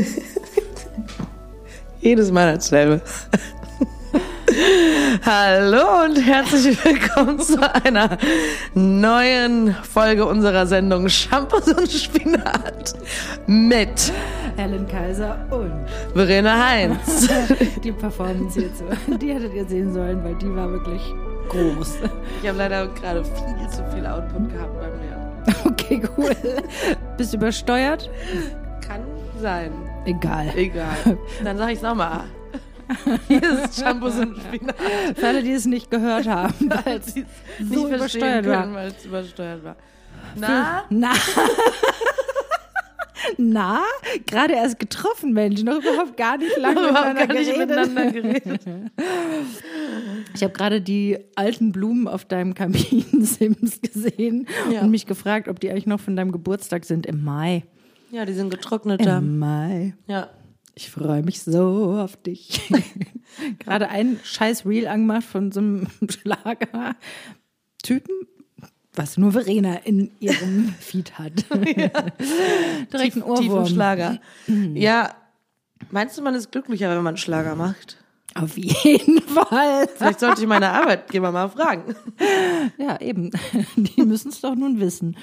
Jedes Mal dasselbe. Hallo und herzlich willkommen zu einer neuen Folge unserer Sendung Shampoos und Spinat mit Helen Kaiser und Verena Heinz. die Performance hierzu. Die hättet ihr sehen sollen, weil die war wirklich groß. Ich habe leider gerade viel zu viel Output gehabt bei mir. Okay, cool. Bist du übersteuert? Kann sein. Egal. Egal. Dann sage ich es nochmal. Hier ist Shampoos und Spinat. Für alle, die es nicht gehört haben, weil es so nicht verstehen übersteuert war. können, weil es übersteuert war. Na? Na? Na? Gerade erst getroffen, Mensch. Noch überhaupt gar nicht lange miteinander gar nicht geredet. miteinander geredet. Ich habe gerade die alten Blumen auf deinem Kaminsims gesehen Ja. und mich gefragt, ob die eigentlich noch von deinem Geburtstag sind im Mai. Ja, die sind getrocknet da. Im Mai. Ja. Ich freue mich so auf dich. Gerade ein scheiß Reel angemacht von so einem Schlager-Typen, was nur Verena in ihrem Feed hat. Direkt ein Ohrwurm. Schlager. Ja. Meinst du, man ist glücklicher, wenn man Schlager macht? Auf jeden Fall. Vielleicht sollte ich meine Arbeitgeber mal fragen. Ja, eben. Die müssen es doch nun wissen.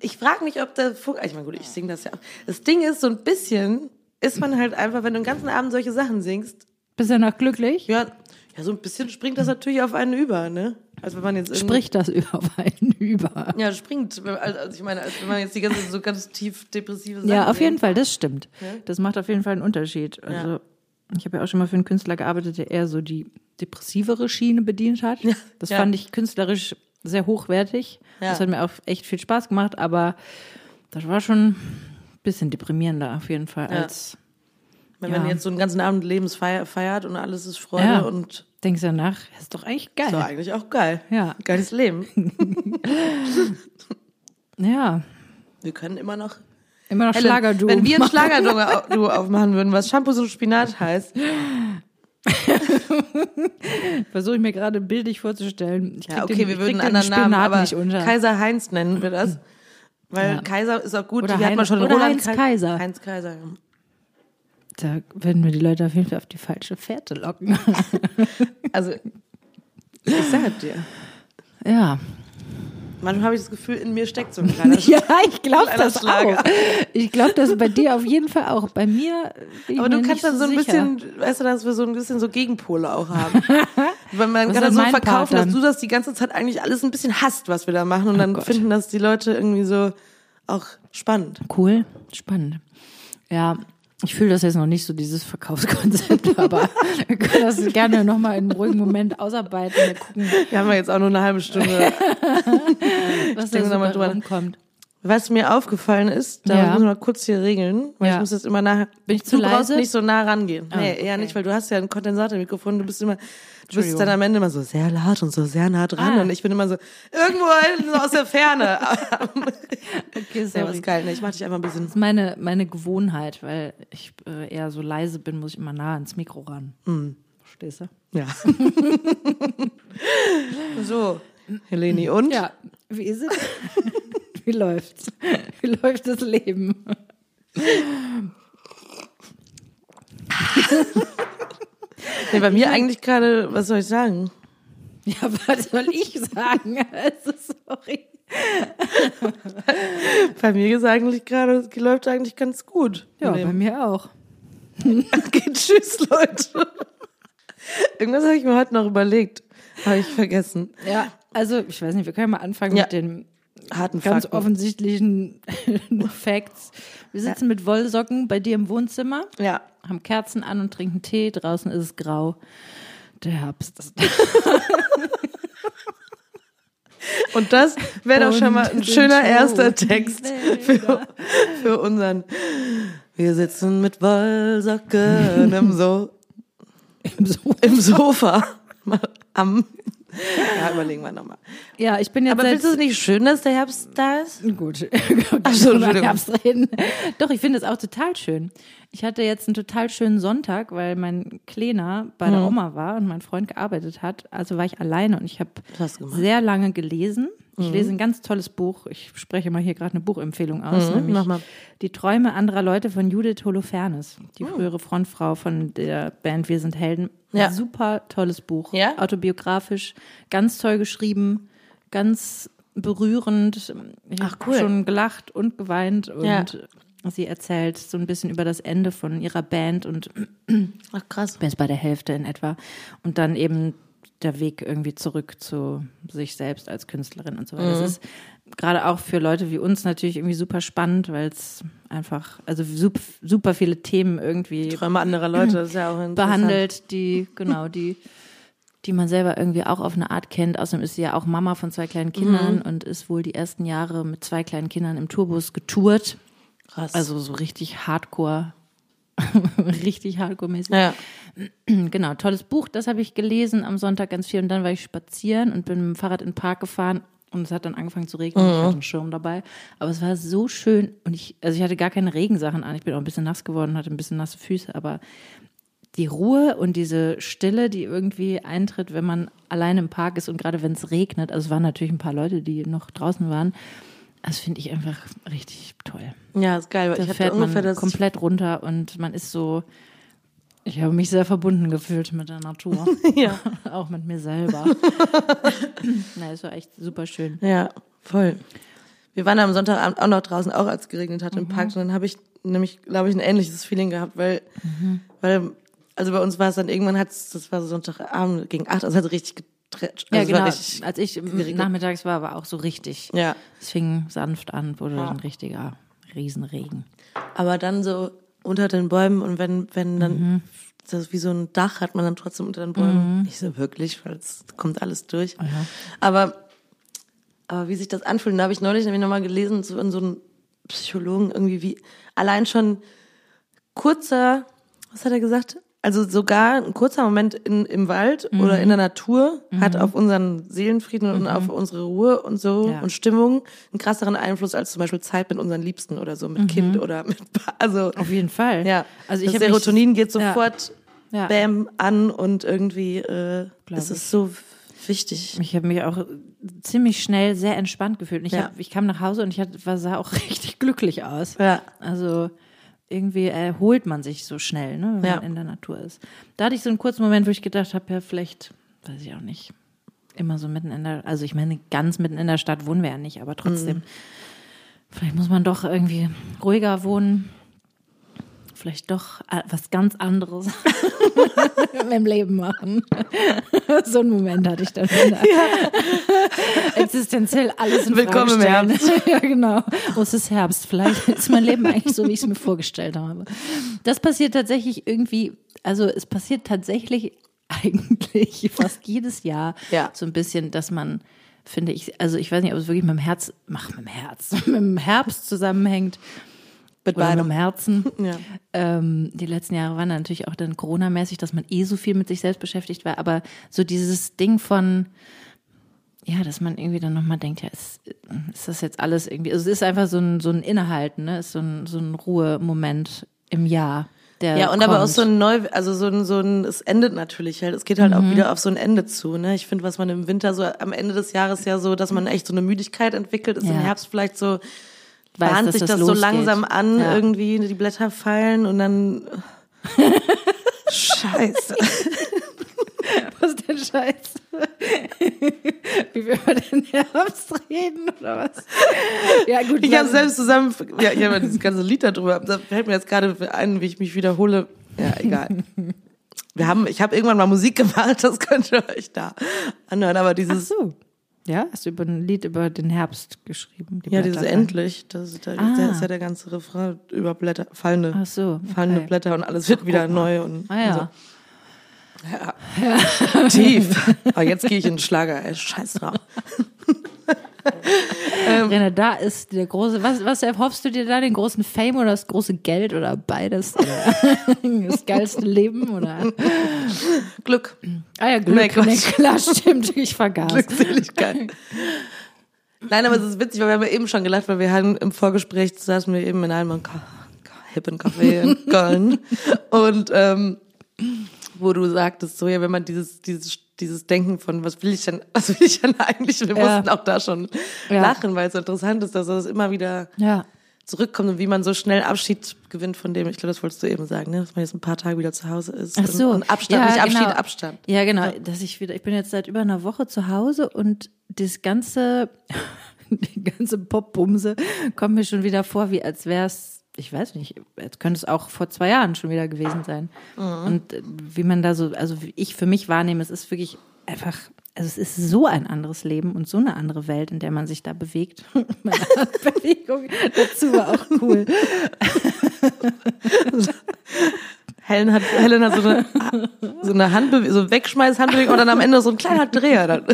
Ich frage mich, ob der Funk. Ich meine, gut, ich singe das ja. Das Ding ist, so ein bisschen ist man halt einfach, wenn du den ganzen Abend solche Sachen singst, Bist du noch glücklich? ja, ja, so ein bisschen springt das natürlich auf einen über, ne? Also wenn man jetzt Spricht das über einen über? Ja, springt. Also ich meine, als wenn man jetzt die ganze so ganz tief depressive Sachen Ja, auf jeden singt. Fall, das stimmt. Das macht auf jeden Fall einen Unterschied. Also, ich habe ja auch schon mal für einen Künstler gearbeitet, der eher so die depressivere Schiene bedient hat. Das Ja. fand ich künstlerisch sehr hochwertig. Ja. Das hat mir auch echt viel Spaß gemacht, aber das war schon ein bisschen deprimierender auf jeden Fall Ja. als Wenn Ja. man jetzt so einen ganzen Abend Lebensfeier feiert und alles ist Freude Ja. und denkst du danach, das ist doch eigentlich geil. so eigentlich auch geil. Ja. Geiles Leben. Ja, Wir können immer noch. immer noch Schlagerduo. Wenn wir ein. Schlagerduo aufmachen würden, was Shampoos und Spinat heißt, Versuche ich mir gerade bildlich vorzustellen. Ich ja, okay, den, wir würden einen anderen Namen, aber. Kaiser Heinz nennen wir das. Weil Ja. Kaiser ist auch gut, Oder die hat man Heinz- schon oder Roland Heinz Kai- Kaiser. Heinz Kaiser. ja. Da werden wir die Leute auf jeden Fall auf die falsche Fährte locken. Also, ich sag dir. ja. Manchmal habe ich das Gefühl, in mir steckt so ein kleiner Ja, ich glaube das Schlager. auch. Ich glaube das bei dir auf jeden Fall auch. Bei mir Aber du mir kannst dann so ein sicher. bisschen, weißt du, dass wir so ein bisschen so Gegenpole auch haben. Weil man Was kann das so verkaufen, dass du das die ganze Zeit eigentlich alles ein bisschen hasst, was wir da machen. Und dann Gott. finden das die Leute irgendwie so auch spannend. Cool, spannend. Ja, ich fühle das jetzt noch nicht so, dieses Verkaufskonzept, aber wir können das gerne nochmal in einem ruhigen Moment ausarbeiten. Wir gucken, Wir haben ja jetzt auch nur eine halbe Stunde. was da so drüber. rumkommt. Was mir aufgefallen ist, da Ja. müssen wir mal kurz hier regeln, weil Ja. ich muss jetzt immer nachher. Bin ich zu du brauchst leise? nicht so nah rangehen. Ah, nee, okay. eher nicht, weil du hast ja ein Kondensatormikrofon, du bist immer, du bist dann am Ende immer so sehr laut und so sehr nah dran Ah. und ich bin immer so irgendwo so aus der Ferne. Okay, Ja, sorry. was geil, ne? Ich mach dich einfach ein bisschen. Das ist meine, meine Gewohnheit, weil ich äh, eher so leise bin, muss ich immer nah ans Mikro ran. Verstehst du? Ja. so, Heleni, und? Ja, wie ist es? Wie läuft's? Wie läuft das Leben? Nee, bei mir eigentlich gerade, was soll ich sagen? Ja, was soll ich sagen? Also, sorry. Bei mir ist eigentlich gerade, läuft eigentlich ganz gut. Ja, bei mir auch. Okay, tschüss, Leute. Irgendwas habe ich mir heute noch überlegt. Habe ich vergessen. Ja, also ich weiß nicht, wir können mal anfangen Ja. mit den Harten ganz Fakten. offensichtlichen Facts. Wir sitzen mit Wollsocken bei dir im Wohnzimmer, Ja. haben Kerzen an und trinken Tee. Draußen ist es grau. Der Herbst ist Und das wäre doch schon mal ein schöner erster Text für, für unseren. Wir sitzen mit Wollsocken im, so im so im Sofa. Am. Ja, überlegen wir nochmal. Ja, ich bin jetzt Aber findest du es nicht schön, dass der Herbst da ist? Gut. Ach so, Über. Herbst reden. Doch, ich finde es auch total schön. Ich hatte jetzt einen total schönen Sonntag, weil mein Kleiner bei Mhm. der Oma war und mein Freund gearbeitet hat. Also war ich alleine und ich habe sehr lange gelesen. Ich lese ein ganz tolles Buch. Ich spreche mal hier gerade eine Buchempfehlung aus. nämlich mach mal. Die Träume anderer Leute von Judith Holofernes, die frühere Frontfrau von der Band Wir sind Helden. Ja. Super tolles Buch. Ja? Autobiografisch, ganz toll geschrieben, ganz berührend. Ich Ach, habe cool. schon gelacht und geweint und Ja. sie erzählt so ein bisschen über das Ende von ihrer Band und Ach krass. bin jetzt bei der Hälfte in etwa. Und dann eben der Weg irgendwie zurück zu sich selbst als Künstlerin und so weiter. Das ist gerade auch für Leute wie uns natürlich irgendwie super spannend, weil es einfach, also super, super viele Themen irgendwie Träume anderer Leute, das ist ja auch interessant. behandelt, die, genau, die, die man selber irgendwie auch auf eine Art kennt. Außerdem ist sie ja auch Mama von zwei kleinen Kindern und ist wohl die ersten Jahre mit zwei kleinen Kindern im Tourbus getourt. Krass. Also so richtig hardcore, richtig hardcore-mäßig. ja. Genau, tolles Buch, das habe ich gelesen am Sonntag ganz viel und dann war ich spazieren und bin mit dem Fahrrad in den Park gefahren und es hat dann angefangen zu regnen. Ich hatte einen Schirm dabei, aber es war so schön und ich, also ich hatte gar keine Regensachen an. Ich bin auch ein bisschen nass geworden, hatte ein bisschen nasse Füße, aber die Ruhe und diese Stille, die irgendwie eintritt, wenn man allein im Park ist und gerade wenn es regnet, also es waren natürlich ein paar Leute, die noch draußen waren, das finde ich einfach richtig toll. ja, ist geil. weil Da ich fährt man ungefähr das. komplett runter und man ist so, ich habe mich sehr verbunden gefühlt mit der Natur. Ja. Auch mit mir selber. Na, es war echt super schön. Ja, voll. Wir waren am Sonntagabend auch noch draußen, auch als es geregnet hat Mhm. im Park. Und dann habe ich nämlich, glaube ich, ein ähnliches Feeling gehabt, weil, Mhm. weil, also bei uns war es dann irgendwann hat's, das war so Sonntagabend gegen acht, also hat richtig Ja, Also war genau. Als ich nachmittags war, war auch so richtig. ja. Es fing sanft an, wurde ein richtiger Riesenregen. Aber dann so unter den Bäumen und wenn, wenn dann, Mhm. das ist wie so ein Dach hat man dann trotzdem unter den Bäumen. Nicht so wirklich, weil es kommt alles durch. Aber, aber wie sich das anfühlt, da habe ich neulich nämlich nochmal gelesen, so in so einem Psychologen irgendwie wie, allein schon kurzer, was hat er gesagt? Also sogar ein kurzer Moment in, im Wald Mhm. oder in der Natur hat auf unseren Seelenfrieden und auf unsere Ruhe und so Ja. und Stimmung einen krasseren Einfluss als zum Beispiel Zeit mit unsern Liebsten oder so, mit Mhm. Kind oder mit, also, Auf jeden Fall. ja. Also ich das hab mich- Serotonin geht Ja. sofort Ja. bam an und irgendwie, äh, es ist so wichtig. Ich habe mich auch ziemlich schnell sehr entspannt gefühlt. Ich, Ja. hab, ich kam nach Hause und ich hatte, war, sah auch richtig glücklich aus. Ja. Also irgendwie erholt man sich so schnell, ne, wenn Ja. man in der Natur ist. Da hatte ich so einen kurzen Moment, wo ich gedacht habe, ja, vielleicht, weiß ich auch nicht, immer so mitten in der, also ich meine, ganz mitten in der Stadt wohnen wir ja nicht, aber trotzdem, vielleicht muss man doch irgendwie ruhiger wohnen. Vielleicht doch äh, was ganz anderes im Leben machen. so einen Moment hatte ich dann wieder. Existenziell alles in Willkommen im stellen. ja, genau. Oh, es ist Herbst. Vielleicht ist mein Leben eigentlich so, wie ich es mir vorgestellt habe. Das passiert tatsächlich irgendwie, also es passiert tatsächlich eigentlich fast jedes Jahr Ja. so ein bisschen, dass man, finde ich, also ich weiß nicht, ob es wirklich mit dem Herz, mach mit dem Herz, mit dem Herbst zusammenhängt. Mit Oder mit dem beidem. Herzen. Ja. Ähm, die letzten Jahre waren natürlich auch dann Corona-mäßig, dass man eh so viel mit sich selbst beschäftigt war. Aber so dieses Ding von, ja, dass man irgendwie dann nochmal denkt, ja, ist, ist das jetzt alles irgendwie, also es ist einfach so ein, so ein Innehalten, ne? ist so ein, so ein Ruhemoment im Jahr. Der Ja, und aber auch kommt. so ein neu, also so ein, so ein, es endet natürlich halt, es geht halt Mhm. auch wieder auf so ein Ende zu, ne? Ich finde, was man im Winter so, am Ende des Jahres ja so, dass man echt so eine Müdigkeit entwickelt, ist im Ja. Herbst vielleicht so, Weiß, bahnt sich das das, so langsam an, Ja. irgendwie, die Blätter fallen und dann, Scheiße. Was ist denn Scheiß? Wie wir über den Herbst reden oder was? Ja, gut. Ich habe selbst zusammen, ja, ich habe ja dieses ganze Lied darüber, da fällt mir jetzt gerade ein, wie ich mich wiederhole. Ja, egal. Wir haben, ich habe irgendwann mal Musik gemacht, das könnt ihr euch da anhören, aber Ach dieses, so. Ja, hast du über ein Lied über den Herbst geschrieben? Die ja, dieses endlich, das ist, da, Ah. da ist ja der ganze Refrain über Blätter, fallende, Ach so. fallende okay. Blätter und alles wird wieder neu und, Ah ja. und so. Ja. Tief. Aber jetzt gehe ich in den Schlager, ey, scheiß drauf. Rainer, da ist der große, was, was erhoffst du dir da, den großen Fame oder das große Geld oder beides? Oder das geilste Leben oder? Glück, Ah ja, Glück, Nee, nee, klar, stimmt, ich vergaß. Glückseligkeit. Nein, aber es ist witzig, weil wir haben ja eben schon gelacht, weil wir hatten im Vorgespräch saßen wir eben in einem hippen Café in Köln und ähm, wo du sagtest, so ja, wenn man dieses dieses dieses Denken von, was will ich denn, was will ich denn eigentlich? Wir Ja. mussten auch da schon Ja. lachen, weil es so interessant ist, dass das immer wieder Ja. zurückkommt und wie man so schnell Abschied gewinnt von dem, ich glaube, das wolltest du eben sagen, ne? dass man jetzt ein paar Tage wieder zu Hause ist. Ach so. Und, und Abstand, Ja, nicht Abschied, genau. Abstand. Ja, genau. Dass ich wieder, ich bin jetzt seit über einer Woche zu Hause und das ganze, die ganze Popbumse kommt mir schon wieder vor, wie als wäre es, ich weiß nicht, jetzt könnte es auch vor zwei Jahren schon wieder gewesen sein. Und äh, wie man da so, also wie ich für mich wahrnehme, es ist wirklich einfach, also es ist so ein anderes Leben und so eine andere Welt, in der man sich da bewegt. Meine Bewegung dazu war auch cool. Helen hat, Helen hat so eine, so eine Handbewegung, so Wegschmeiß-Handbewegung und dann am Ende so ein kleiner Dreher.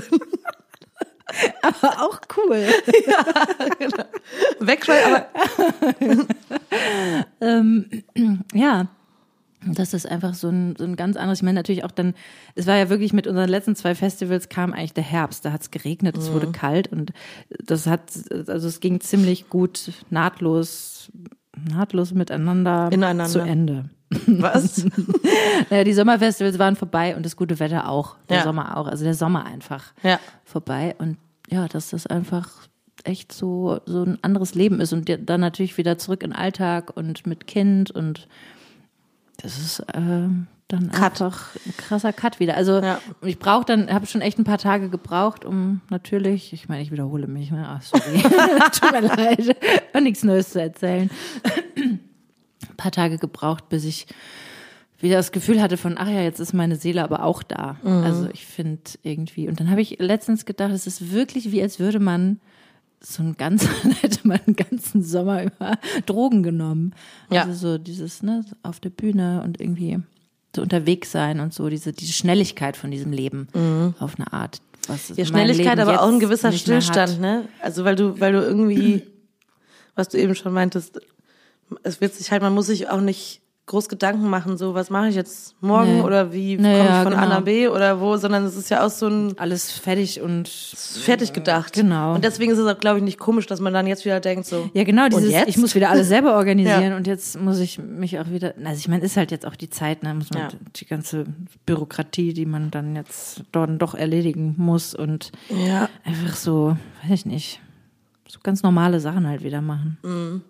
Aber auch cool. Wegschmeiß, aber ähm, ja, das ist einfach so ein, so ein ganz anderes. Ich meine natürlich auch dann, es war ja wirklich mit unseren letzten zwei Festivals kam eigentlich der Herbst. Da hat es geregnet, es wurde kalt und das hat, also es ging ziemlich gut nahtlos, nahtlos miteinander Ineinander. zu Ende. was? Naja, die Sommerfestivals waren vorbei und das gute Wetter auch. Der Ja. Sommer auch. Also der Sommer einfach Ja. vorbei. Und ja, dass das einfach echt so, so ein anderes Leben ist. Und dann natürlich wieder zurück in den Alltag und mit Kind und das ist äh, dann Cut. einfach ein krasser Cut wieder. Also Ja. ich brauche dann, habe schon echt ein paar Tage gebraucht, um natürlich, ich meine, ich wiederhole mich, ne? Ach, sorry. Tut mir leid. Und nichts Neues zu erzählen. ein paar Tage gebraucht, bis ich wieder das Gefühl hatte von, ach ja, jetzt ist meine Seele aber auch da. Mhm. Also ich finde irgendwie, und dann habe ich letztens gedacht, es ist wirklich wie, als würde man so einen ganzen, hätte man einen ganzen Sommer über Drogen genommen. Ja. Also so dieses, ne, auf der Bühne und irgendwie so unterwegs sein und so, diese, diese Schnelligkeit von diesem Leben auf eine Art. Was Mhm. Ja, Schnelligkeit, aber auch ein gewisser. Stillstand, ne? Also weil du, weil du irgendwie, was du eben schon meintest, es wird sich halt, man muss sich auch nicht groß Gedanken machen, so was mache ich jetzt morgen Nee. oder wie Nee, komme ich von A genau. nach B oder wo, sondern es ist ja auch so ein Alles fertig und fertig gedacht. Genau. Und deswegen ist es auch, glaube ich, nicht komisch, dass man dann jetzt wieder denkt, so. Ja, genau, dieses, ich muss wieder alles selber organisieren Ja. und jetzt muss ich mich auch wieder, also ich meine, ist halt jetzt auch die Zeit, ne, muss man Ja. die ganze Bürokratie, die man dann jetzt dort doch erledigen muss und Ja. einfach so, weiß ich nicht, so ganz normale Sachen halt wieder machen.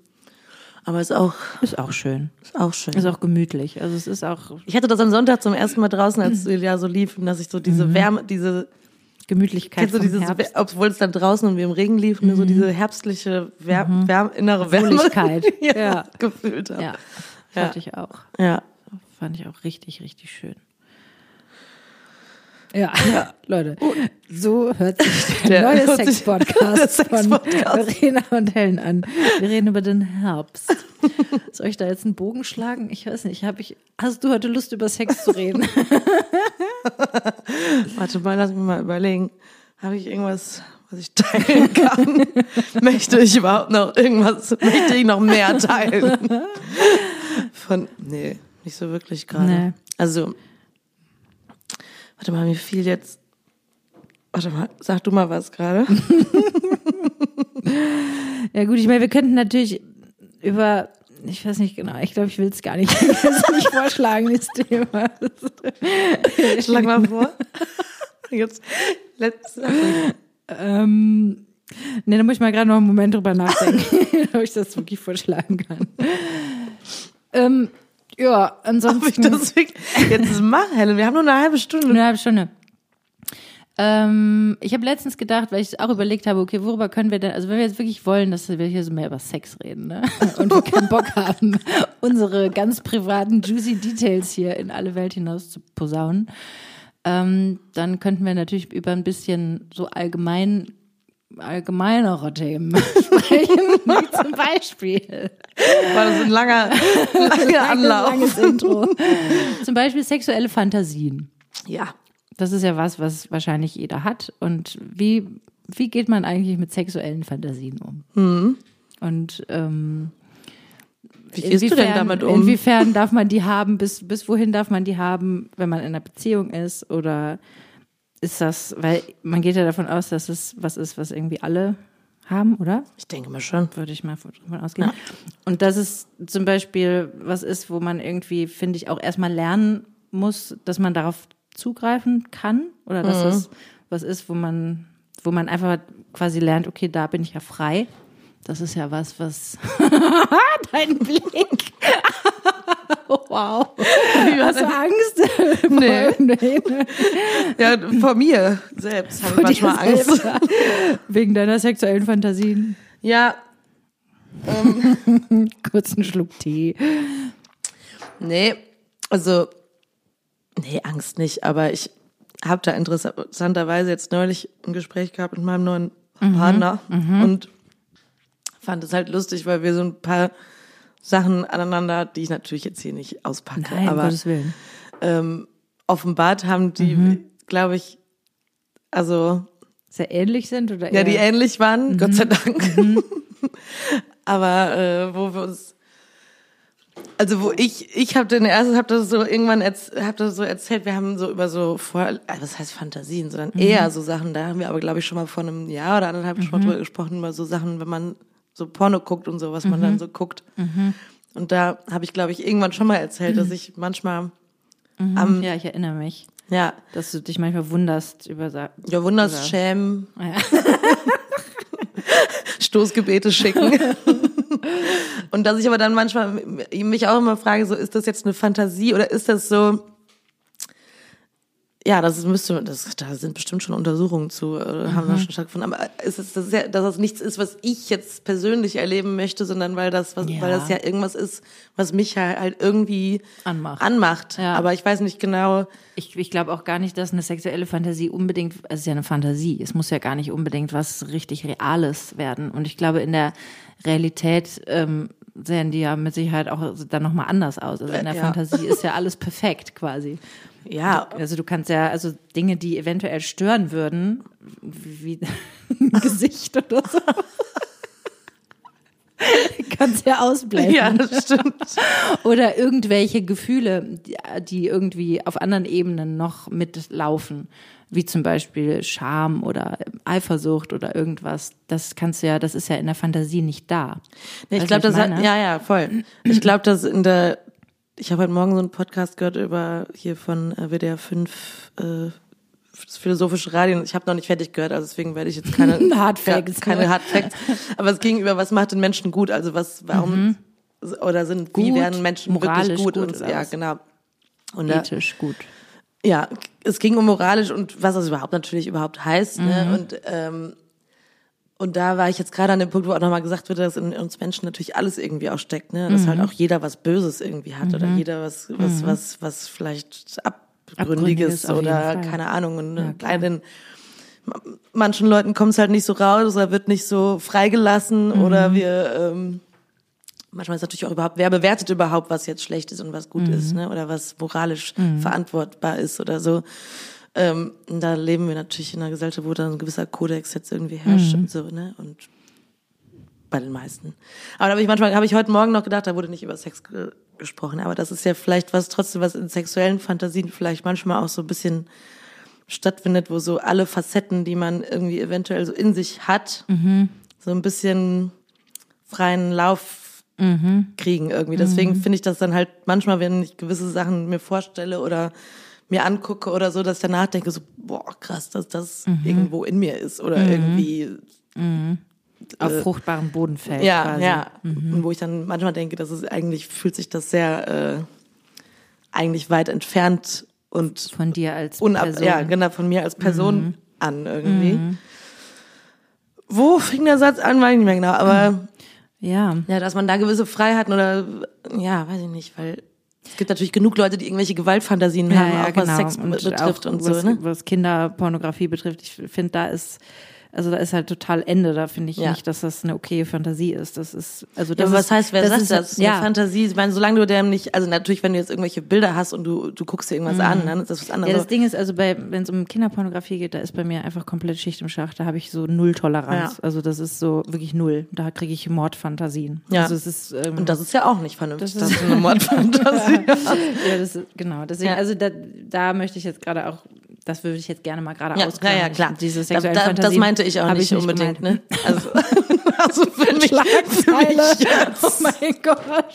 Aber ist auch, Ist auch schön. ist auch schön. Ist auch gemütlich. Also es ist auch ich hatte das am Sonntag zum ersten Mal draußen, als es ja so lief, und dass ich so diese Wärme, diese, Gemütlichkeit kennst du dieses, Herbst. obwohl es dann draußen und wir im Regen liefen, so diese herbstliche Wär, Wärme, innere Wärme ja, Ja. gefühlt habe. Ja, Ja. fand ich auch. ja. Fand ich auch richtig, richtig schön. Ja, Leute, so hört sich der, Der- neue Sex-Podcast der von. Verena und Helen an. Wir reden über den Herbst. Soll ich da jetzt einen Bogen schlagen? Ich weiß nicht. Hab ich, hast du heute Lust, über Sex zu reden? Warte mal, lass mich mal überlegen. Habe ich irgendwas, was ich teilen kann? möchte ich überhaupt noch irgendwas, möchte ich noch mehr teilen? Von, nee, nicht so wirklich gerade. Nee. Also, warte mal, mir fiel jetzt, warte mal, sag du mal was gerade. Ja gut, ich meine, wir könnten natürlich über, ich weiß nicht genau, ich glaube, ich will es gar nicht, ich will es nicht vorschlagen, das Thema. Schlag mal vor. Jetzt, let's, Ähm, ne, da muss ich mal gerade noch einen Moment drüber nachdenken, ob ich das wirklich vorschlagen kann. Ähm, ja, ob ansonsten. ich das wirklich, jetzt mach, Helen, wir haben nur eine halbe Stunde. Eine halbe Stunde. Ähm, ich habe letztens gedacht, weil ich auch überlegt habe, okay, worüber können wir denn, also wenn wir jetzt wirklich wollen, dass wir hier so mehr über Sex reden, ne? Und wir keinen Bock haben, unsere ganz privaten, juicy Details hier in alle Welt hinaus zu posaunen, ähm, dann könnten wir natürlich über ein bisschen so allgemein allgemeinere Themen sprechen, wie zum Beispiel War das ein langer, langer Anlauf. langes Intro. Zum Beispiel sexuelle Fantasien. Ja. Das ist ja was, was wahrscheinlich jeder hat. Und wie, wie geht man eigentlich mit sexuellen Fantasien um? Mhm. Und ähm, Wie gehst du denn damit um? Inwiefern darf man die haben? Bis, bis wohin darf man die haben, wenn man in einer Beziehung ist? Oder ist das, weil man geht ja davon aus, dass es was ist, was irgendwie alle haben, oder? Ich denke mal schon. Würde ich mal davon ausgehen. Und dass es zum Beispiel was ist, wo man irgendwie, finde ich, auch erstmal lernen muss, dass man darauf zugreifen kann oder dass das was ist, wo man, wo man einfach quasi lernt, okay, da bin ich ja frei. Das ist ja was, was dein Blick. wow. Hast du Angst? Nee. Ja, vor mir selbst habe ich manchmal Angst. Wegen deiner sexuellen Fantasien. Ja, Kurz einen Schluck Tee. nee, also, nee, Angst nicht, aber ich habe da interessanterweise jetzt neulich ein Gespräch gehabt mit meinem neuen Partner und fand es halt lustig, weil wir so ein paar Sachen aneinander, die ich natürlich jetzt hier nicht auspacke, Nein, aber Gottes Willen. ähm, offenbart haben die, glaube ich, also Sehr ähnlich sind oder ja, die eher- ähnlich waren, Gott sei Dank. Aber äh, wo wir uns, also wo ich, ich habe den ersten, habe das so irgendwann, habe das so erzählt, wir haben so über so vor, äh, was heißt Fantasien, sondern eher so Sachen. Da haben wir aber glaube ich schon mal vor einem Jahr oder anderthalb schon mal drüber gesprochen über so Sachen, wenn man so Porno guckt und so, was man dann so guckt. Und da habe ich glaube ich irgendwann schon mal erzählt, dass ich manchmal, am, Ja, ich erinnere mich, ja, dass du dich manchmal wunderst über ja, Wunders Oder- schämen, Ja. Stoßgebete schicken. Und dass ich aber dann manchmal mich auch immer frage, so ist das jetzt eine Fantasie oder ist das so, ja, das ist- müsste, das, da sind bestimmt schon Untersuchungen zu, äh, haben da schon stattgefunden. Aber ist es, das ist ja, dass das nichts ist, was ich jetzt persönlich erleben möchte, sondern weil das, was, Ja. weil das ja irgendwas ist, was mich halt, halt irgendwie Anmacht. anmacht. Ja. Aber ich weiß nicht genau. Ich, ich glaube auch gar nicht, dass eine sexuelle Fantasie unbedingt, es ist ja eine Fantasie, es muss ja gar nicht unbedingt was richtig Reales werden. Und ich glaube, in der Realität ähm, sehen die ja mit Sicherheit auch dann nochmal anders aus. Also in der Ja. Fantasie ist ja alles perfekt quasi. Ja, Also du kannst ja, also Dinge, die eventuell stören würden, wie ein Gesicht oder so. kannst ja ausblenden. ja, das stimmt. Oder irgendwelche Gefühle, die, irgendwie auf anderen Ebenen noch mitlaufen, wie zum Beispiel Scham oder Eifersucht oder irgendwas. Das kannst du ja, das ist ja in der Fantasie nicht da. Nee, ich glaube, das hat, ja, ja, voll. Ich glaube, dass in der, ich habe heute Morgen so einen Podcast gehört über hier von äh, WDR 5, äh, das philosophische Radio. Ich habe noch nicht fertig gehört, also deswegen werde ich jetzt keine Hard Facts. Keine Hard Facts. Aber es ging über, was macht den Menschen gut? Also was, warum oder sind, wie Mhm. Gut, werden Menschen wirklich moralisch gut? gut und ja, genau. Und da, Ethisch gut. ja, es ging um moralisch und was das überhaupt natürlich überhaupt heißt. Mhm. Ne? Und, ähm, und da war ich jetzt gerade an dem Punkt, wo auch nochmal gesagt wird, dass in uns Menschen natürlich alles irgendwie auch steckt. Ne? Dass Mhm. halt auch jeder was Böses irgendwie hat oder jeder was, was, was, was vielleicht Abgründiges Abgründiges oder keine Ahnung. Und Ja, bei den manchen Leuten kommt es halt nicht so raus oder wird nicht so freigelassen Mhm. oder wir ähm, manchmal ist natürlich auch überhaupt, wer bewertet überhaupt, was jetzt schlecht ist und was gut Mhm. ist, ne? Oder was moralisch verantwortbar ist oder so. Ähm, da leben wir natürlich in einer Gesellschaft, wo dann ein gewisser Kodex jetzt irgendwie herrscht Mhm. und so, ne? Und bei den meisten. Aber da habe ich manchmal, habe ich heute Morgen noch gedacht, da wurde nicht über Sex ge gesprochen, aber das ist ja vielleicht was trotzdem, was in sexuellen Fantasien vielleicht manchmal auch so ein bisschen stattfindet, wo so alle Facetten, die man irgendwie eventuell so in sich hat, so ein bisschen freien Lauf kriegen irgendwie. Deswegen finde ich das dann halt manchmal, wenn ich gewisse Sachen mir vorstelle oder mir angucke oder so, dass ich danach denke so, boah, krass, dass das irgendwo in mir ist oder irgendwie Auf fruchtbarem Boden fällt. ja, quasi. ja. Und wo ich dann manchmal denke, dass es eigentlich fühlt sich das sehr äh, eigentlich weit entfernt und Von dir als Person. ja, genau, von mir als Person an irgendwie. Wo fing der Satz an, weiß ich nicht mehr genau, aber Ja. ja, dass man da gewisse Freiheiten oder ja, weiß ich nicht, weil es gibt natürlich genug Leute, die irgendwelche Gewaltfantasien Ja, haben, ja, auch genau. was Sex Und betrifft und was, so, ne? Was Kinderpornografie betrifft, ich finde, da ist, also da ist halt total Ende. Da finde ich Ja. nicht, dass das eine okaye Fantasie ist. Das ist, also Ja, das aber ist, was heißt, wer das sagt ist, das? Eine Ja, Fantasie, ich meine, solange du dem nicht, also natürlich, wenn du jetzt irgendwelche Bilder hast und du, du guckst dir irgendwas an, dann ist das was Ja, anderes. das Ding ist, also bei, wenn es um Kinderpornografie geht, da ist bei mir einfach komplett Schicht im Schacht. Da habe ich so null Toleranz. Ja. Also das ist so wirklich null. Da kriege ich Mordfantasien. Ja. Also es ist ähm, und das ist ja auch nicht vernünftig, Das das ist- ist eine Mordfantasie. ja, das ist, genau. Deswegen, Ja. also da, da möchte ich jetzt gerade auch, das würde ich jetzt gerne mal gerade Ja, ausklammern. ja, ja, klar. Diese da, sexuellen da, das meinte ich auch nicht, ich unbedingt, ne? Also, also für mich, für mich jetzt. Oh mein Gott.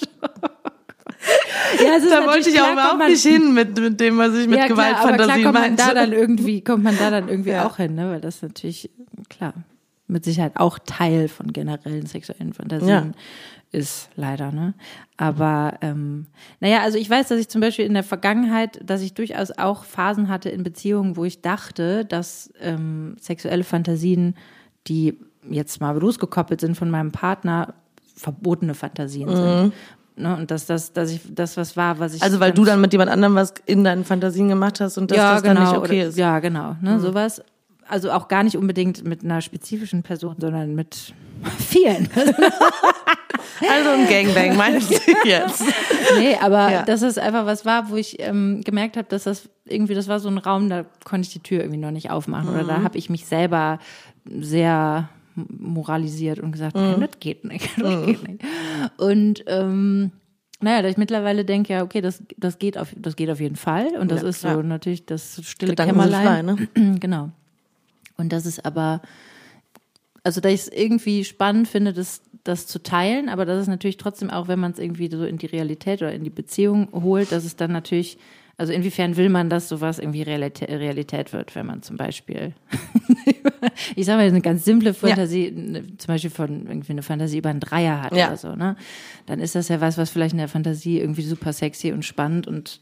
Ja, da wollte ich auch klar, überhaupt kommt man- nicht hin mit, mit dem, was ich mit ja, aber klar man meinte. da dann irgendwie, kommt man da dann irgendwie Ja. auch hin, ne? Weil das natürlich, klar, mit Sicherheit auch Teil von generellen sexuellen Fantasien. Ist, leider, ne? Aber ähm, naja, also ich weiß, dass ich zum Beispiel in der Vergangenheit, dass ich durchaus auch Phasen hatte in Beziehungen, wo ich dachte, dass ähm, sexuelle Fantasien, die jetzt mal losgekoppelt sind von meinem Partner, verbotene Fantasien sind. Ne? Und dass das, dass ich das was war, was ich Mhm. also weil du dann mit jemand anderem was in deinen Fantasien gemacht hast und dass das dann nicht okay oder, ist. Ja, genau. Ne, Sowas. Also auch gar nicht unbedingt mit einer spezifischen Person, sondern mit vielen. Also ein Gangbang meinst du jetzt? nee, aber Ja. dass es einfach was war, wo ich ähm, gemerkt habe, dass das irgendwie, das war so ein Raum, da konnte ich die Tür irgendwie noch nicht aufmachen. Oder Mhm. da habe ich mich selber sehr moralisiert und gesagt, Mhm. nein, das geht nicht, das geht nicht. Und ähm, naja, da ich mittlerweile denke, ja, okay, das, das, geht auf, das geht auf jeden Fall. Und das Ja, ist so natürlich das stille Gedanken Kämmerlein. frei, ne? genau. Und das ist aber, also da ich es irgendwie spannend finde, das, das zu teilen, aber das ist natürlich trotzdem auch, wenn man es irgendwie so in die Realität oder in die Beziehung holt, dass es dann natürlich, also inwiefern will man, dass sowas irgendwie Realität, Realität wird, wenn man zum Beispiel, ich sage mal, eine ganz simple Fantasie, ne, zum Beispiel von irgendwie eine Fantasie über einen Dreier hat Ja. oder so, ne? Dann ist das ja was, was vielleicht in der Fantasie irgendwie super sexy und spannend und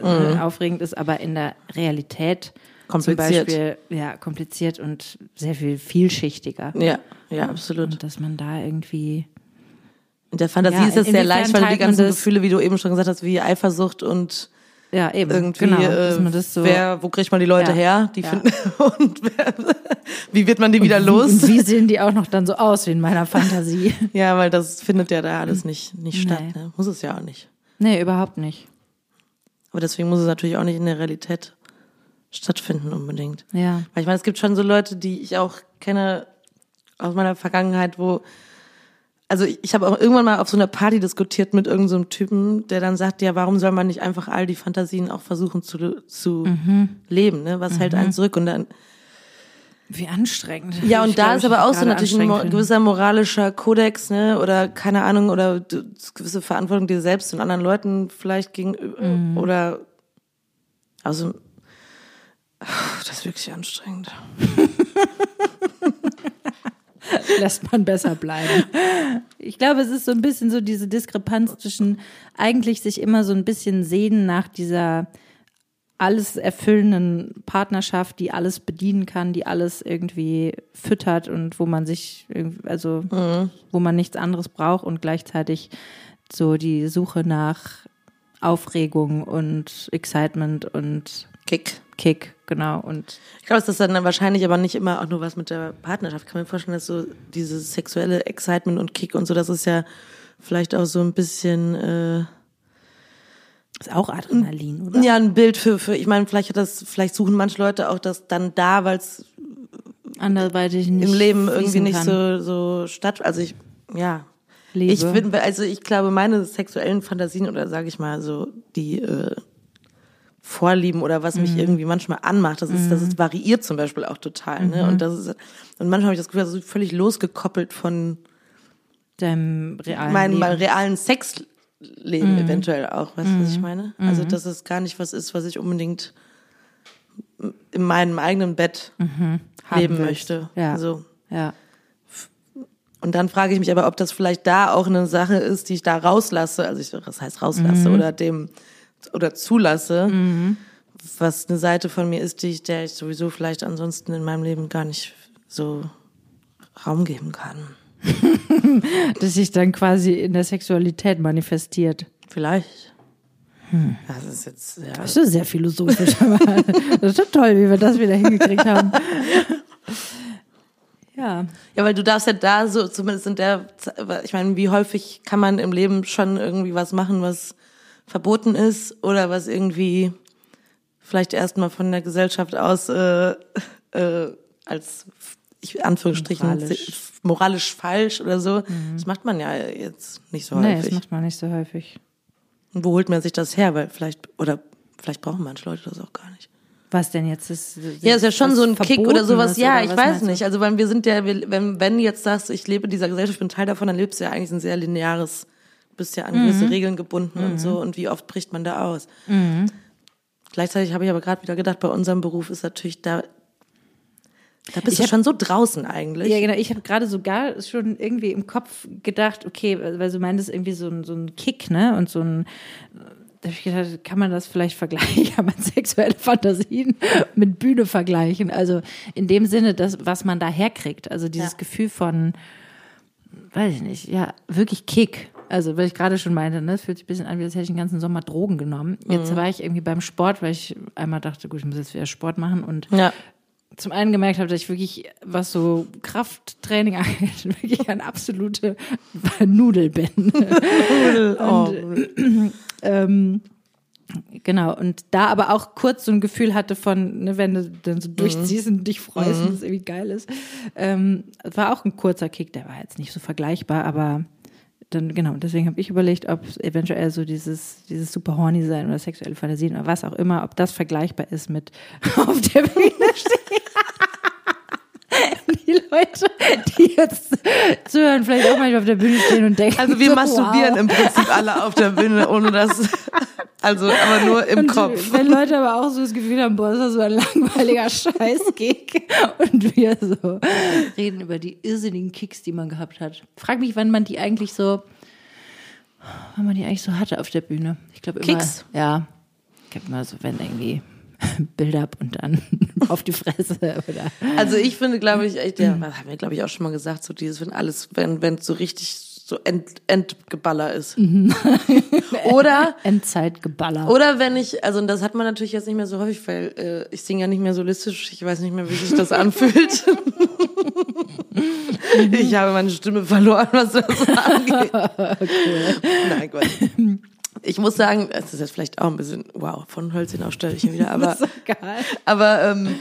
äh, aufregend ist, aber in der Realität Kompliziert. zum Beispiel, ja, kompliziert und sehr viel vielschichtiger. Ja, ja, absolut. Und dass man da irgendwie, In der Fantasie Ja, ist es sehr leicht, weil die ganzen? Gefühle, wie du eben schon gesagt hast, wie Eifersucht und ja, eben, irgendwie, genau, äh, so, wer, wo kriegt man die Leute Ja. her? Die Ja. finden, und wer, wie wird man die wieder los? Und wie sehen die auch noch dann so aus wie in meiner Fantasie? Ja, weil das findet ja da alles nicht, nicht statt. Nee. Ne? Muss es ja auch nicht. nee, überhaupt nicht. Aber deswegen muss es natürlich auch nicht in der Realität stattfinden unbedingt. Ja. Weil ich meine, es gibt schon so Leute, die ich auch kenne aus meiner Vergangenheit, wo also ich, ich habe auch irgendwann mal auf so einer Party diskutiert mit irgendeinem so einem Typen, der dann sagt, ja, warum soll man nicht einfach all die Fantasien auch versuchen zu, zu Mhm. leben, ne? Was hält einen zurück? Und dann Wie anstrengend. ja, Ich und da glaube, ist ich aber auch so natürlich ein mo gewisser moralischer Kodex, ne? Oder keine Ahnung, oder gewisse Verantwortung dir selbst und anderen Leuten vielleicht gegenüber Mhm. oder also das ist wirklich anstrengend. lässt man besser bleiben. Ich glaube, es ist so ein bisschen so diese Diskrepanz zwischen eigentlich sich immer so ein bisschen sehnen nach dieser alles erfüllenden Partnerschaft, die alles bedienen kann, die alles irgendwie füttert und wo man sich, irgendwie- also wo man nichts anderes braucht und gleichzeitig so die Suche nach Aufregung und Excitement und Kick. Kick, genau. Und Ich glaube, dass das dann wahrscheinlich aber nicht immer auch nur was mit der Partnerschaft. Ich kann mir vorstellen, dass so dieses sexuelle Excitement und Kick und so, das ist ja vielleicht auch so ein bisschen äh, ist auch Adrenalin, oder? ja ein Bild für, für ich meine, vielleicht hat das, vielleicht suchen manche Leute auch das dann da, weil es Anderweitig nicht im Leben irgendwie nicht kann. so so statt. Also ich ja. Lebe. Ich finde, also ich glaube, meine sexuellen Fantasien oder sage ich mal so die äh, Vorlieben oder was Mhm. mich irgendwie manchmal anmacht, das ist, das ist variiert zum Beispiel auch total. Ne? Mhm. Und das ist und manchmal habe ich das Gefühl, das ist völlig losgekoppelt von deinem realen meinem, meinem realen Sexleben Mhm. eventuell auch. Weißt du, was ich meine? Also dass es gar nicht was ist, was ich unbedingt in meinem eigenen Bett Haben leben willst. möchte. Ja. Also, Ja. Und dann frage ich mich aber, ob das vielleicht da auch eine Sache ist, die ich da rauslasse, also ich, das heißt rauslasse oder dem oder zulasse, was eine Seite von mir ist, die ich, der ich sowieso vielleicht ansonsten in meinem Leben gar nicht so Raum geben kann. Das sich dann quasi in der Sexualität manifestiert. Vielleicht. Das ist jetzt, ja. Das ist sehr philosophisch. aber das ist doch toll, wie wir das wieder hingekriegt haben. Ja. Ja, weil du darfst ja da so, zumindest in der, ich meine, wie häufig kann man im Leben schon irgendwie was machen, was verboten ist oder was irgendwie vielleicht erstmal von der Gesellschaft aus äh, äh, als ich Anführungsstrichen Moralisch. moralisch, falsch oder so. Das macht man ja jetzt nicht so Nee, das häufig. macht man nicht so häufig. Und wo holt man sich das her? Weil vielleicht, oder vielleicht brauchen manche Leute das auch gar nicht. Was denn jetzt ist? Ja, ist ja schon so ein Kick oder sowas. ist, Ja, oder ich weiß nicht. Also wenn wir sind ja, wir, wenn, wenn du jetzt sagst, ich lebe in dieser Gesellschaft, ich bin Teil davon, dann lebst du ja eigentlich ein sehr lineares bist ja an gewisse Regeln gebunden und so und wie oft bricht man da aus. Gleichzeitig habe ich aber gerade wieder gedacht, bei unserem Beruf ist natürlich da, da bist Ich du hab- schon so draußen eigentlich. Ja, genau. Ich habe gerade sogar schon irgendwie im Kopf gedacht, okay, weil du meintest irgendwie so ein, so ein Kick, ne? Und so ein, da habe ich gedacht, kann man das vielleicht vergleichen? Kann man sexuelle Fantasien mit Bühne vergleichen? Also in dem Sinne, das, was man da herkriegt. Also dieses Ja. Gefühl von, weiß ich nicht, ja, wirklich Kick. Also, weil ich gerade schon meinte, ne, es fühlt sich ein bisschen an, wie als hätte ich den ganzen Sommer Drogen genommen. Jetzt Mhm. war ich irgendwie beim Sport, weil ich einmal dachte, gut, ich muss jetzt wieder Sport machen und Ja. zum einen gemerkt habe, dass ich wirklich, was so Krafttraining angeht, wirklich eine absolute Nudel bin. Oh, ähm, genau, und da aber auch kurz so ein Gefühl hatte von, ne, wenn du dann so durchziehst und dich freust und das irgendwie geil ist. Ähm, es war auch ein kurzer Kick, der war jetzt nicht so vergleichbar, aber dann, genau, deswegen habe ich überlegt, ob eventuell so dieses, dieses super horny sein oder sexuelle Fantasien oder was auch immer, ob das vergleichbar ist mit auf der Bühne stehen. Die Leute, die jetzt zuhören, vielleicht auch manchmal auf der Bühne stehen und denken. Also wir so, masturbieren wow. im Prinzip alle auf der Bühne, ohne dass, also aber nur im Und Kopf. Wenn Leute aber auch so das Gefühl haben, boah, das ist so ein langweiliger Scheiß-Gig und wir so reden über die irrsinnigen Kicks, die man gehabt hat. Frag mich, wann man die eigentlich so, wann man die eigentlich so hatte auf der Bühne. Ich glaube immer. Kicks? Ja. Ich glaube immer so, wenn irgendwie Build-up und dann auf die Fresse oder. Also ich finde, glaube ich, echt, ja, das haben wir, glaube ich, auch schon mal gesagt, so dieses, wenn alles, wenn, wenn es so richtig so end, Endgeballer ist. Oder Endzeitgeballer. Oder wenn ich, also das hat man natürlich jetzt nicht mehr so häufig, weil äh, ich singe ja nicht mehr solistisch, ich weiß nicht mehr, wie sich das anfühlt. ich habe meine Stimme verloren, was das angeht. Nein, Gott. Ich muss sagen, es ist jetzt vielleicht auch ein bisschen, wow, von Hölzchen auf Stöllchen wieder, aber, aber ähm,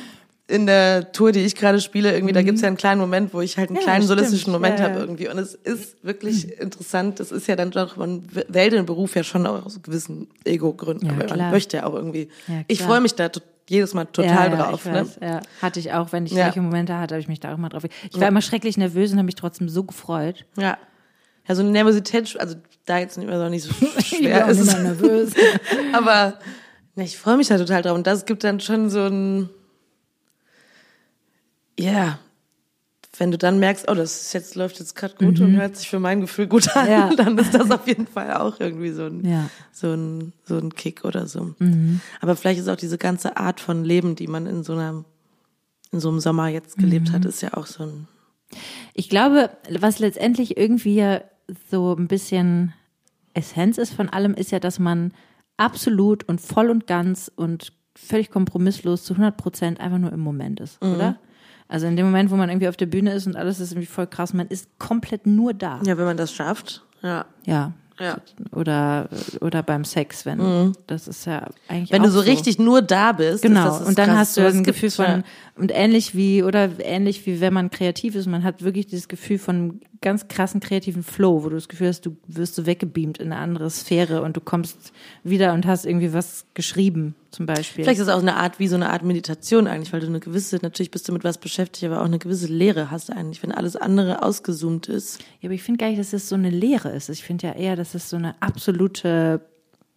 in der Tour, die ich gerade spiele, irgendwie, da gibt's ja einen kleinen Moment, wo ich halt einen Ja, kleinen solistischen Moment Ja, habe ja. irgendwie. Und es ist wirklich interessant. Das ist ja dann doch, man wählt den Beruf ja schon auch aus gewissen Ego-Gründen. Aber man klar. möchte ja auch irgendwie. Ich freue mich da jedes Mal total drauf. Ja, ne? weiß, ja. Hatte ich auch, wenn ich solche Momente hatte, habe ich mich da auch immer drauf. Ich war immer schrecklich nervös und habe mich trotzdem so gefreut. Ja. Ja, so eine Nervosität, also da jetzt nicht mehr so nicht so Ich bin schwer ist. nervös. Aber ne, ich freue mich da total drauf. Und das gibt dann schon so ein, ja, wenn du dann merkst, oh, das ist jetzt läuft jetzt gerade gut und hört sich für mein Gefühl gut an, Mhm. Ja. dann ist das auf jeden Fall auch irgendwie so ein, Ja. Mhm. so ein, so ein Kick oder so. Aber vielleicht ist auch diese ganze Art von Leben, die man in so einer, in so einem Sommer jetzt gelebt Mhm. hat, ist ja auch so ein, Ich glaube, was letztendlich irgendwie ja so ein bisschen Essenz ist von allem, ist ja, dass man absolut und voll und ganz und völlig kompromisslos zu 100 Prozent einfach nur im Moment ist, oder? Also in dem Moment, wo man irgendwie auf der Bühne ist und alles ist irgendwie voll krass, man ist komplett nur da. ja, wenn man das schafft, ja. Ja. Ja. Oder, oder beim Sex, wenn, das ist ja eigentlich Wenn du so richtig nur da bist, Genau, ist das das und dann hast Krasseste, du es Gefühl von. Und ähnlich wie, oder ähnlich wie wenn man kreativ ist, man hat wirklich dieses Gefühl von einem ganz krassen kreativen Flow, wo du das Gefühl hast, du wirst so weggebeamt in eine andere Sphäre und du kommst wieder und hast irgendwie was geschrieben, zum Beispiel. Vielleicht ist es auch eine Art, wie so eine Art Meditation eigentlich, weil du eine gewisse, natürlich bist du mit was beschäftigt, aber auch eine gewisse Leere hast eigentlich, wenn alles andere ausgezoomt ist. Ja, aber ich finde gar nicht, dass es so eine Lehre ist. Ich finde ja eher, dass es so eine absolute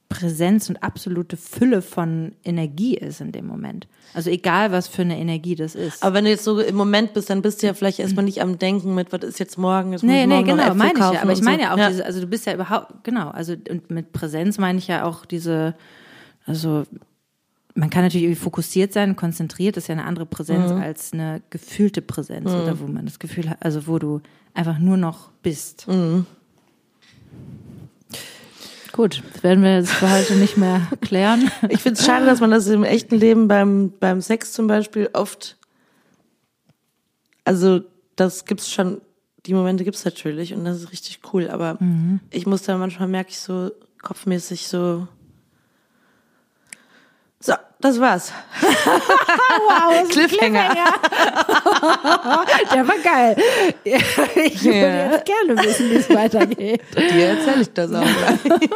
Präsenz und absolute Fülle von Energie ist in dem Moment. Also egal, was für eine Energie das ist. Aber wenn du jetzt so im Moment bist, dann bist du ja vielleicht erstmal nicht am Denken mit, was ist jetzt morgen, jetzt muss Nee, nee, morgen noch genau, meine ich ja. Aber ich meine so. ja auch diese, also du bist ja überhaupt, genau, also und mit Präsenz meine ich ja auch diese, also man kann natürlich irgendwie fokussiert sein, konzentriert, ist ja eine andere Präsenz Mhm. als eine gefühlte Präsenz oder wo man das Gefühl hat, also wo du einfach nur noch bist. Mhm. Gut, das werden wir jetzt für heute nicht mehr klären. Ich finde es schade, dass man das im echten Leben beim, beim Sex zum Beispiel oft, also das gibt's schon, die Momente gibt's natürlich und das ist richtig cool, aber Mhm. ich muss da manchmal merke ich so kopfmäßig so, so, das war's. Wow, Cliffhanger. Der war geil. Ich würde jetzt gerne wissen, wie es weitergeht. Dir erzähle ich das auch gleich.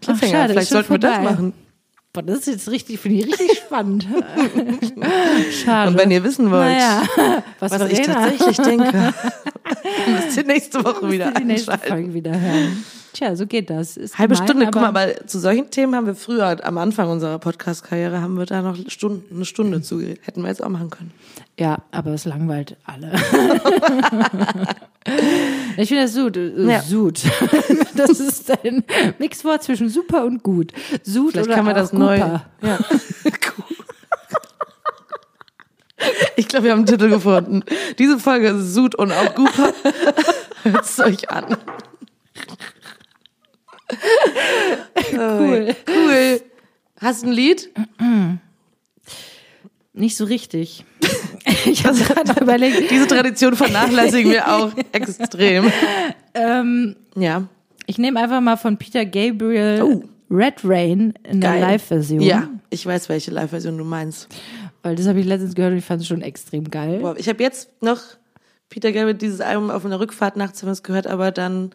Cliffhanger, schade, ist vielleicht sollten wir das machen. Boah, das ist jetzt richtig, finde ich richtig spannend. Schade. Und wenn ihr wissen wollt, naja, was, was ich tatsächlich denke, Müsst ihr nächste Woche wieder die nächste einschalten. Folge wieder hören. Tja, so geht das. Ist Halbe gemein, Stunde, guck mal, aber- zu solchen Themen haben wir früher, am Anfang unserer Podcast-Karriere, haben wir da noch Stunden, eine Stunde zugeredet. Hätten wir jetzt auch machen können. Ja, aber es langweilt alle. ich finde das Sud. Äh, Ja. Sud. Das ist ein Mixwort zwischen super und gut. Sud Vielleicht oder kann man das neu. Ja. Ich glaube, wir haben einen Titel gefunden. Diese Folge ist Sud und auch Gupa. Hört es euch an. Cool. Cool. Hast du ein Lied? Nicht so richtig. Ich habe gerade überlegt. Diese Tradition vernachlässigen wir auch extrem. Ähm, Ja. ich nehme einfach mal von Peter Gabriel Oh. Red Rain in der Geil. Live-Version. Ja, ich weiß, welche Live-Version du meinst. Weil das habe ich letztens gehört und ich fand es schon extrem geil. Boah, ich habe jetzt noch Peter Gabriel dieses Album auf einer Rückfahrt nachts gehört, aber dann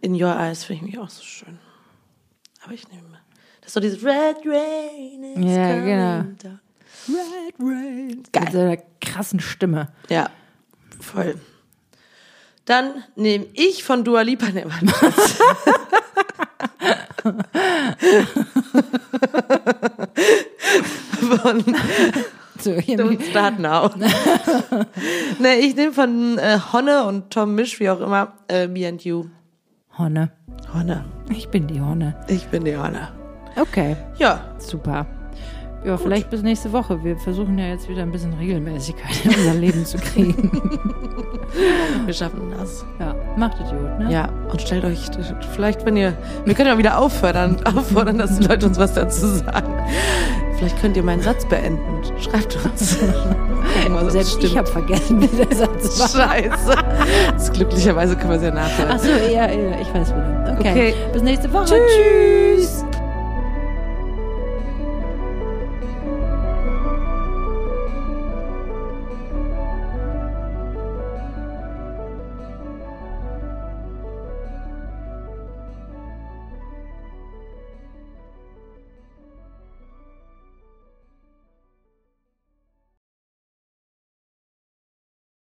In Your Eyes finde ich mich auch so schön. Aber ich nehme mal. Das ist doch dieses Red Rain is Ja, coming genau. down. Red Rain. Geil. Mit seiner krassen Stimme. Ja, voll. Dann nehme ich von Dua Lipa ne, von So, Don't Start Now. ne, ich nehme von äh, Honne und Tom Misch, wie auch immer, äh, Me and You. Honne. Honne. Ich bin die Honne. Ich bin die Honne. Okay, Ja, super. Ja, vielleicht bis nächste Woche. Wir versuchen ja jetzt wieder ein bisschen Regelmäßigkeit in unser Leben zu kriegen. wir schaffen das. Ja, macht es gut, ne? Ja, und stellt euch, vielleicht, wenn ihr, wir können ja wieder auffordern, auffordern, dass die Leute uns was dazu sagen. Vielleicht könnt ihr meinen Satz beenden. Schreibt uns. Was Selbst ich habe vergessen, wie der Satz war. Scheiße. Das glücklicherweise können wir es ja nachhören. Achso, ja, ja, ich weiß wieder. Okay. Okay. Bis nächste Woche. Tschüss.